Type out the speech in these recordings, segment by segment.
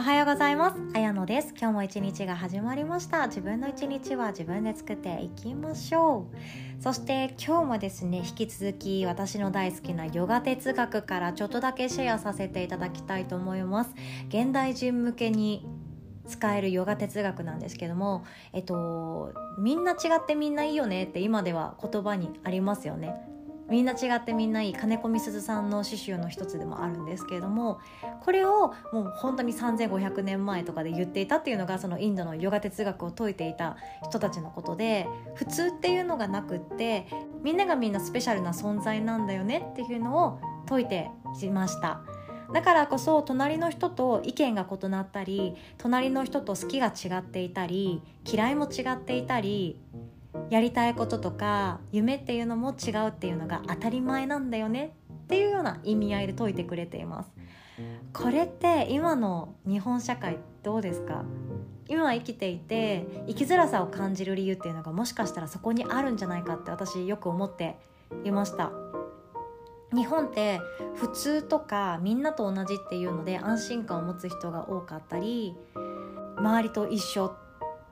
おはようございます。あやのです。今日も一日が始まりました。自分の一日は自分で作っていきましょう。そして今日もですね引き続き私の大好きなヨガ哲学からちょっとだけシェアさせていただきたいと思います。現代人向けに使えるヨガ哲学なんですけどもえっとみんな違ってみんないいよねって今では言葉にありますよね。みんな違ってみんないい金子みすずさんの刺繍の一つでもあるんですけれどもこれをもう本当に3500年前とかで言っていたっていうのがそのインドのヨガ哲学を説いていた人たちのことで普通っていうのがなくってみんながみんなスペシャルな存在なんだよねっていうのを説いてしました。だからこそ隣の人と意見が異なったり隣の人と好きが違っていたり嫌いも違っていたりやりたいこととか夢っていうのも違うっていうのが当たり前なんだよねっていうような意味合いで説いてくれています。これって今の日本社会どうですか？今生きていて生きづらさを感じる理由っていうのがもしかしたらそこにあるんじゃないかって私よく思っていました。日本って普通とかみんなと同じっていうので安心感を持つ人が多かったり周りと一緒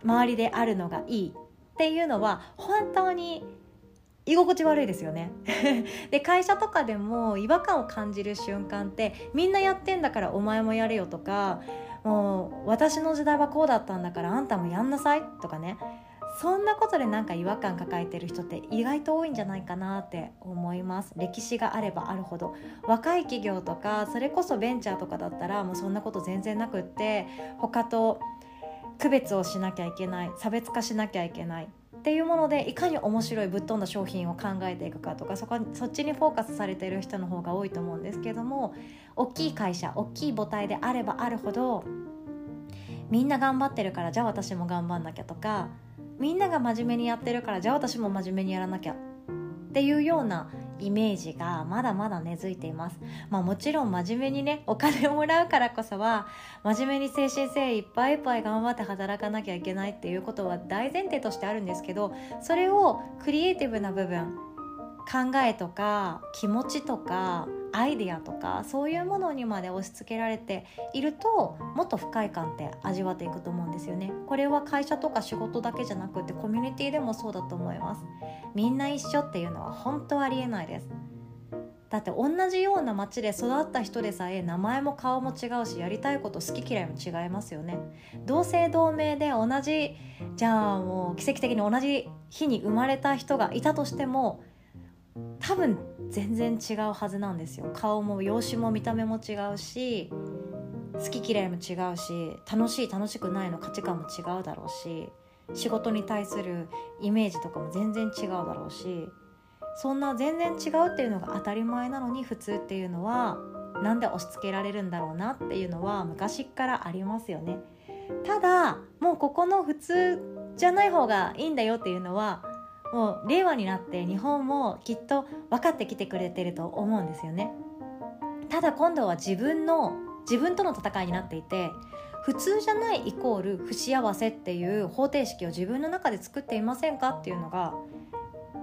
周りであるのがいいっていうのは本当に居心地悪いですよね。で会社とかでも違和感を感じる瞬間ってみんなやってんだからお前もやれよとかもう私の時代はこうだったんだからあんたもやんなさいとかね。そんなことでなんか違和感抱えてる人って意外と多いんじゃないかなって思います。歴史があればあるほど。若い企業とかそれこそベンチャーとかだったらもうそんなこと全然なくって他と区別をしなきゃいけない差別化しなきゃいけないっていうものでいかに面白いぶっ飛んだ商品を考えていくかとかそこそっちにフォーカスされている人の方が多いと思うんですけども大きい会社大きい母体であればあるほどみんな頑張ってるからじゃあ私も頑張んなきゃとかみんなが真面目にやってるからじゃあ私も真面目にやらなきゃっていうようなイメージがまだまだ根付いています。まあもちろん真面目にね、お金をもらうからこそは、真面目に精神誠意いっぱいいっぱい頑張って働かなきゃいけないっていうことは大前提としてあるんですけど、それをクリエイティブな部分、考えとか気持ちとかアイデアとかそういうものにまで押し付けられているともっと不快感って味わっていくと思うんですよね。これは会社とか仕事だけじゃなくてコミュニティでもそうだと思います。みんな一緒っていうのは本当ありえないです。だって同じような街で育った人でさえ名前も顔も違うしやりたいこと好き嫌いも違いますよね。同姓同名で同じじゃあもう奇跡的に同じ日に生まれた人がいたとしても多分全然違うはずなんですよ。顔も容姿も見た目も違うし好き嫌いも違うし楽しい楽しくないの価値観も違うだろうし仕事に対するイメージとかも全然違うだろうしそんな全然違うっていうのが当たり前なのに普通っていうのはなんで押し付けられるんだろうなっていうのは昔からありますよね。ただもうここの普通じゃない方がいいんだよっていうのはもう令和になって日本もきっと分かってきてくれてると思うんですよね。ただ今度は自分の自分との戦いになっていて普通じゃないイコール不幸せっていう方程式を自分の中で作っていませんか？っていうのが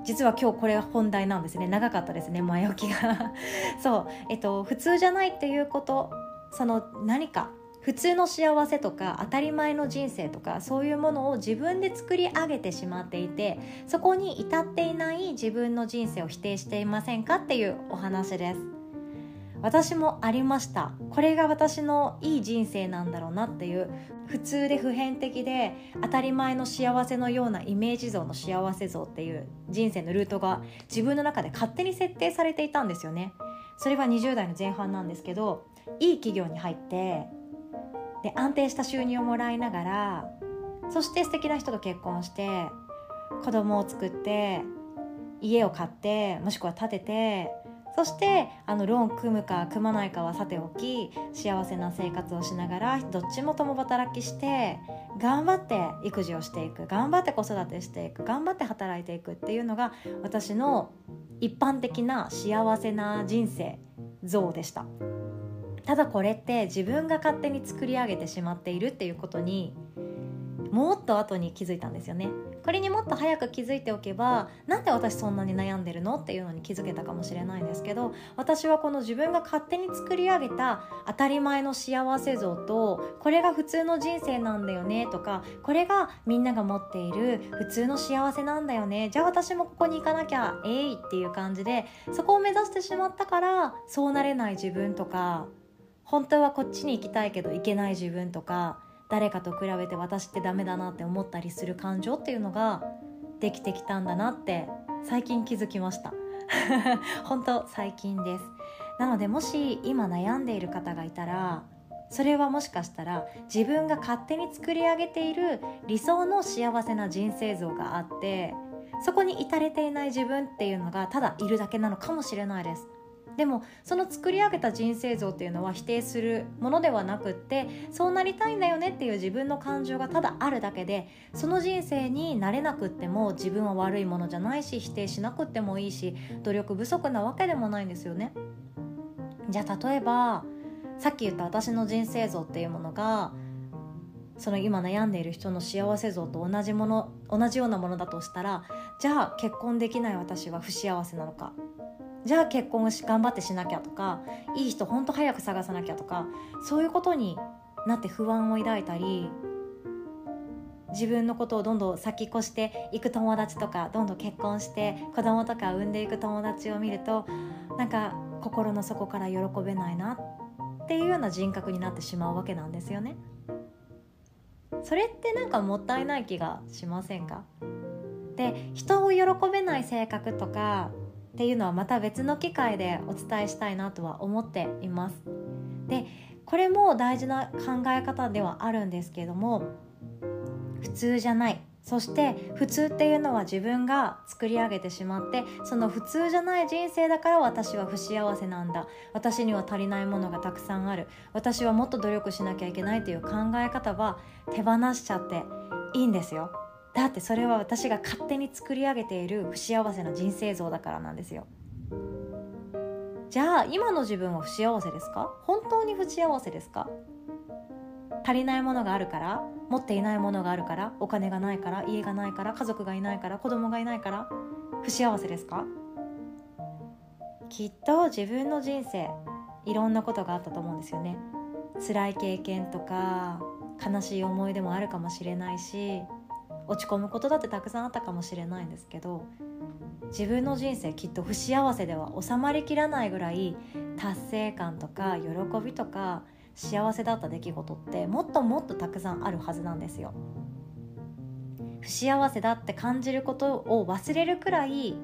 実は今日これ本題なんですね。長かったですね前置きが。そう。えっと普通じゃないっていうことその何か普通の幸せとか当たり前の人生とかそういうものを自分で作り上げてしまっていてそこに至っていない自分の人生を否定していませんかっていうお話です。私もありました。これが私のいい人生なんだろうなっていう普通で普遍的で当たり前の幸せのようなイメージ像の幸せ像っていう人生のルートが自分の中で勝手に設定されていたんですよね。それは20代の前半なんですけどいい企業に入ってで安定した収入をもらいながらそして素敵な人と結婚して子供を作って家を買ってもしくは建ててそしてあのローン組むか組まないかはさておき幸せな生活をしながらどっちも共働きして頑張って育児をしていく頑張って子育てしていく頑張って働いていくっていうのが私の一般的な幸せな人生像でした。ただこれって自分が勝手に作り上げてしまっているっていうことにもっと後に気づいたんですよね。これにもっと早く気づいておけばなんで私そんなに悩んでるのっていうのに気づけたかもしれないんですけど私はこの自分が勝手に作り上げた当たり前の幸せ像とこれが普通の人生なんだよねとかこれがみんなが持っている普通の幸せなんだよね。じゃあ私もここに行かなきゃえいっていう感じでそこを目指してしまったからそうなれない自分とか本当はこっちに行きたいけど行けない自分とか誰かと比べて私ってダメだなって思ったりする感情っていうのができてきたんだなって最近気づきました。本当最近です。なのでもし今悩んでいる方がいたらそれはもしかしたら自分が勝手に作り上げている理想の幸せな人生像があってそこに至れていない自分っていうのがただいるだけなのかもしれないです。でもその作り上げた人生像っていうのは否定するものではなくってそうなりたいんだよねっていう自分の感情がただあるだけでその人生になれなくっても自分は悪いものじゃないし否定しなくってもいいし努力不足なわけでもないんですよね。じゃあ例えばさっき言った私の人生像っていうものがその今悩んでいる人の幸せ像と同じもの同じようなものだとしたらじゃあ結婚できない私は不幸せなのかじゃあ結婚し頑張ってしなきゃとかいい人ほんと早く探さなきゃとかそういうことになって不安を抱いたり自分のことをどんどん先越していく友達とかどんどん結婚して子供とか産んでいく友達を見るとなんか心の底から喜べないなっていうような人格になってしまうわけなんですよね。それってなんかもったいない気がしませんか？で人を喜べない性格とかっていうのはまた別の機会でお伝えしたいなとは思っています。でこれも大事な考え方ではあるんですけれども普通じゃない。そして普通っていうのは自分が作り上げてしまってその普通じゃない人生だから私は不幸せなんだ。私には足りないものがたくさんある。私はもっと努力しなきゃいけないという考え方は手放しちゃっていいんですよ。だってそれは私が勝手に作り上げている不幸せな人生像だからなんですよ。じゃあ今の自分は不幸せですか？本当に不幸せですか？足りないものがあるから？持っていないものがあるから？お金がないから？家がないから？家族がいないから？子供がいないから？不幸せですか？きっと自分の人生いろんなことがあったと思うんですよね。辛い経験とか悲しい思い出もあるかもしれないし落ち込むことだってたくさんあったかもしれないんですけど自分の人生きっと不幸せでは収まりきらないぐらい達成感とか喜びとか幸せだった出来事ってもっともっとたくさんあるはずなんですよ。不幸せだって感じることを忘れるくらい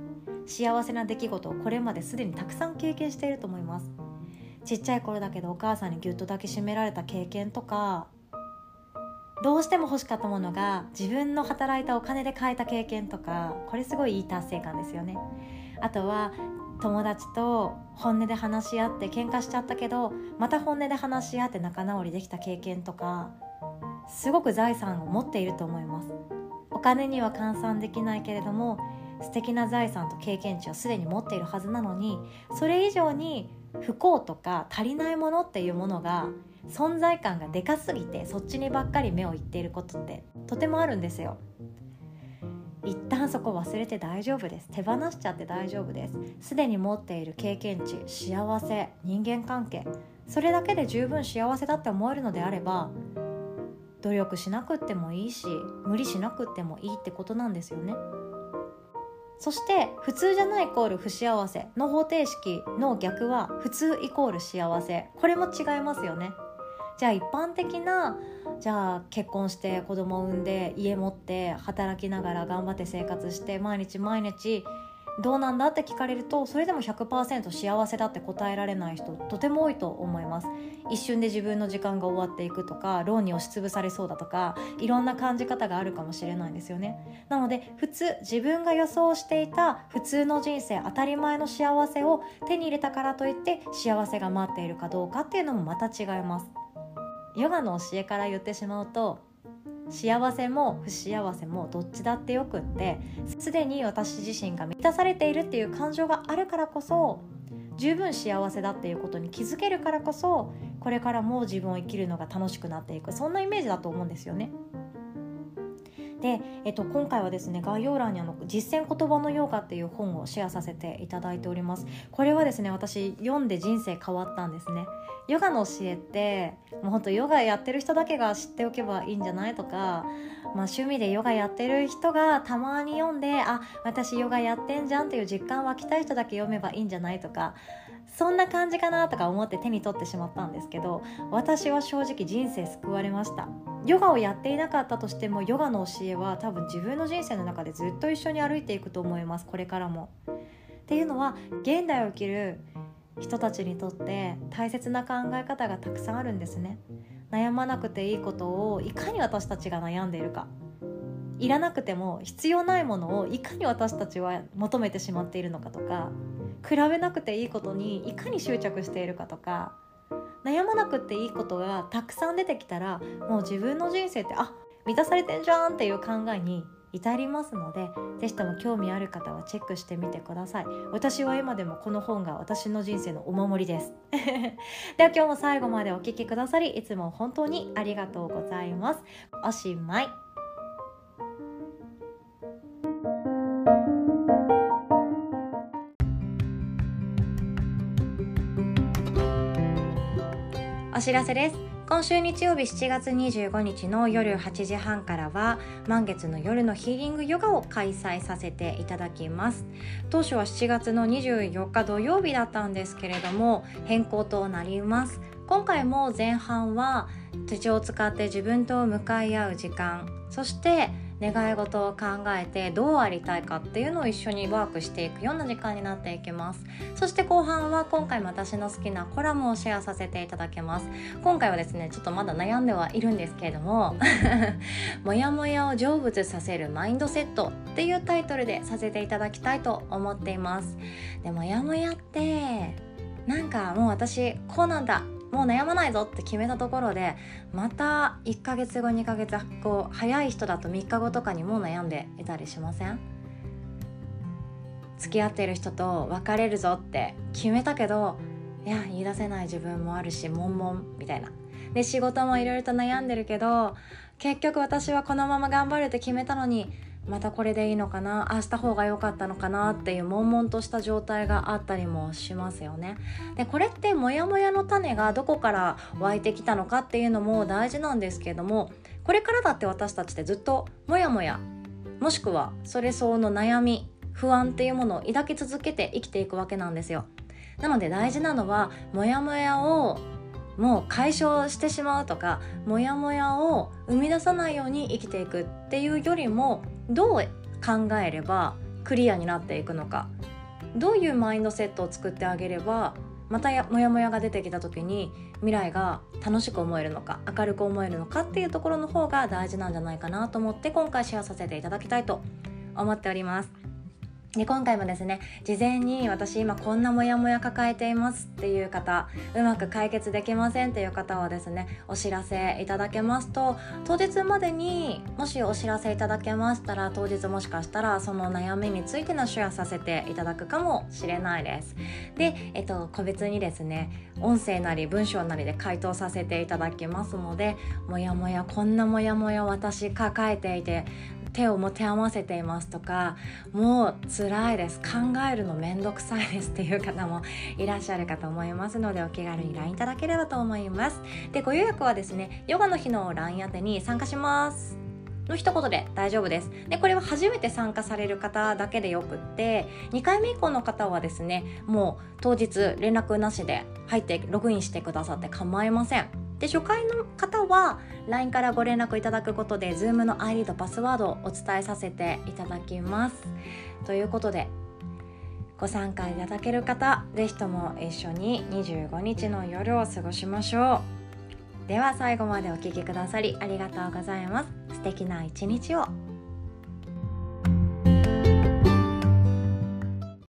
幸せな出来事をこれまですでにたくさん経験していると思います。ちっちゃい頃だけどお母さんにぎゅっと抱きしめられた経験とかどうしても欲しかったものが自分の働いたお金で買えた経験とかこれすごいいい達成感ですよね。あとは友達と本音で話し合って喧嘩しちゃったけどまた本音で話し合って仲直りできた経験とかすごく財産を持っていると思います。お金には換算できないけれども素敵な財産と経験値をすでに持っているはずなのにそれ以上に不幸とか足りないものっていうものが存在感がでかすぎてそっちにばっかり目をいっていることってとてもあるんですよ。一旦そこ忘れて大丈夫です。手放しちゃって大丈夫です。すでに持っている経験値幸せ人間関係それだけで十分幸せだって思えるのであれば努力しなくってもいいし無理しなくってもいいってことなんですよね。そして普通じゃないイコール不幸せの方程式の逆は普通イコール幸せ。これも違いますよね。じゃあ一般的なじゃあ結婚して子供を産んで家持って働きながら頑張って生活して毎日毎日どうなんだって聞かれるとそれでも100%幸せだって答えられない人とても多いと思います。一瞬で自分の時間が終わっていくとかローンに押しつぶされそうだとかいろんな感じ方があるかもしれないんですよね。なので普通自分が予想していた普通の人生当たり前の幸せを手に入れたからといって幸せが待っているかどうかっていうのもまた違います。ヨガの教えから言ってしまうと幸せも不幸せもどっちだってよくってすでに私自身が満たされているっていう感情があるからこそ十分幸せだっていうことに気づけるからこそこれからも自分を生きるのが楽しくなっていく。そんなイメージだと思うんですよね。で、えっと、今回はですね概要欄にあの実践言葉のヨガっていう本をシェアさせていただいております。これはですね私読んで人生変わったんですね。ヨガの教えってもうほんとヨガやってる人だけが知っておけばいいんじゃないとか、まあ、趣味でヨガやってる人がたまに読んであ私ヨガやってんじゃんっていう実感湧きたい人だけ読めばいいんじゃないとかそんな感じかなとか思って手に取ってしまったんですけど私は正直人生救われました。ヨガをやっていなかったとしてもヨガの教えは多分自分の人生の中でずっと一緒に歩いていくと思います。これからも。っていうのは現代を生きる人たちにとって大切な考え方がたくさんあるんですね。悩まなくていいことをいかに私たちが悩んでいるか。いらなくても必要ないものをいかに私たちは求めてしまっているのかとか比べなくていいことにいかに執着しているかとか悩まなくていいことがたくさん出てきたらもう自分の人生ってあ満たされてんじゃんっていう考えに至りますので是非とも興味ある方はチェックしてみてください。私は今でもこの本が私の人生のお守りです。では今日も最後までお聴きくださりいつも本当にありがとうございます。おしまい。お知らせです。今週日曜日7月25日の夜8時半からは満月の夜のヒーリングヨガを開催させていただきます。当初は7月の24日土曜日だったんですけれども変更となります。今回も前半は手帳を使って自分と向かい合う時間そして願い事を考えてどうありたいかっていうのを一緒にワークしていくような時間になっていきます。そして後半は今回も私の好きなコラムをシェアさせていただけます。今回はですねちょっとまだ悩んではいるんですけれどももやもやを成仏させるマインドセットっていうタイトルでさせていただきたいと思っています。でもやもやってなんかもう私こうなんだもう悩まないぞって決めたところでまた1ヶ月後2ヶ月後早い人だと3日後とかにもう悩んでいたりしません？付き合ってる人と別れるぞって決めたけどいや言い出せない自分もあるし悶々みたいな。で仕事もいろいろと悩んでるけど結局私はこのまま頑張るって決めたのにまたこれでいいのかな？あした方が良かったのかなっていう悶々とした状態があったりもしますよね。でこれってモヤモヤの種がどこから湧いてきたのかっていうのも大事なんですけれどもこれからだって私たちってずっとモヤモヤもしくはそれ相応の悩み不安っていうものを抱き続けて生きていくわけなんですよ。なので大事なのはモヤモヤをもう解消してしまうとかモヤモヤを生み出さないように生きていくっていうよりもどう考えればクリアになっていくのかどういうマインドセットを作ってあげればまたモヤモヤが出てきた時に未来が楽しく思えるのか明るく思えるのかっていうところの方が大事なんじゃないかなと思って今回シェアさせていただきたいと思っております。で今回もですね事前に私今こんなモヤモヤ抱えていますっていう方うまく解決できませんっていう方はですねお知らせいただけますと当日までにもしお知らせいただけましたら当日もしかしたらその悩みについてのシェアさせていただくかもしれないです。で、えっと、個別にですね音声なり文章なりで回答させていただきますのでもやもやこんなもやもや私抱えていて手を持て合わせていますとかもう辛いです。考えるのめんどくさいですっていう方もいらっしゃるかと思いますのでお気軽に LINE いただければと思います。でご予約はですねヨガの日の LINE 宛に参加します。の一言で大丈夫です。でこれは初めて参加される方だけでよくって2回目以降の方はですねもう当日連絡なしで入ってログインしてくださって構いません。で初回の方は LINE からご連絡いただくことで Zoom の ID とパスワードをお伝えさせていただきます。ということでご参加いただける方是非とも一緒に25日の夜を過ごしましょう。では最後までお聴きくださりありがとうございます。素敵な一日を。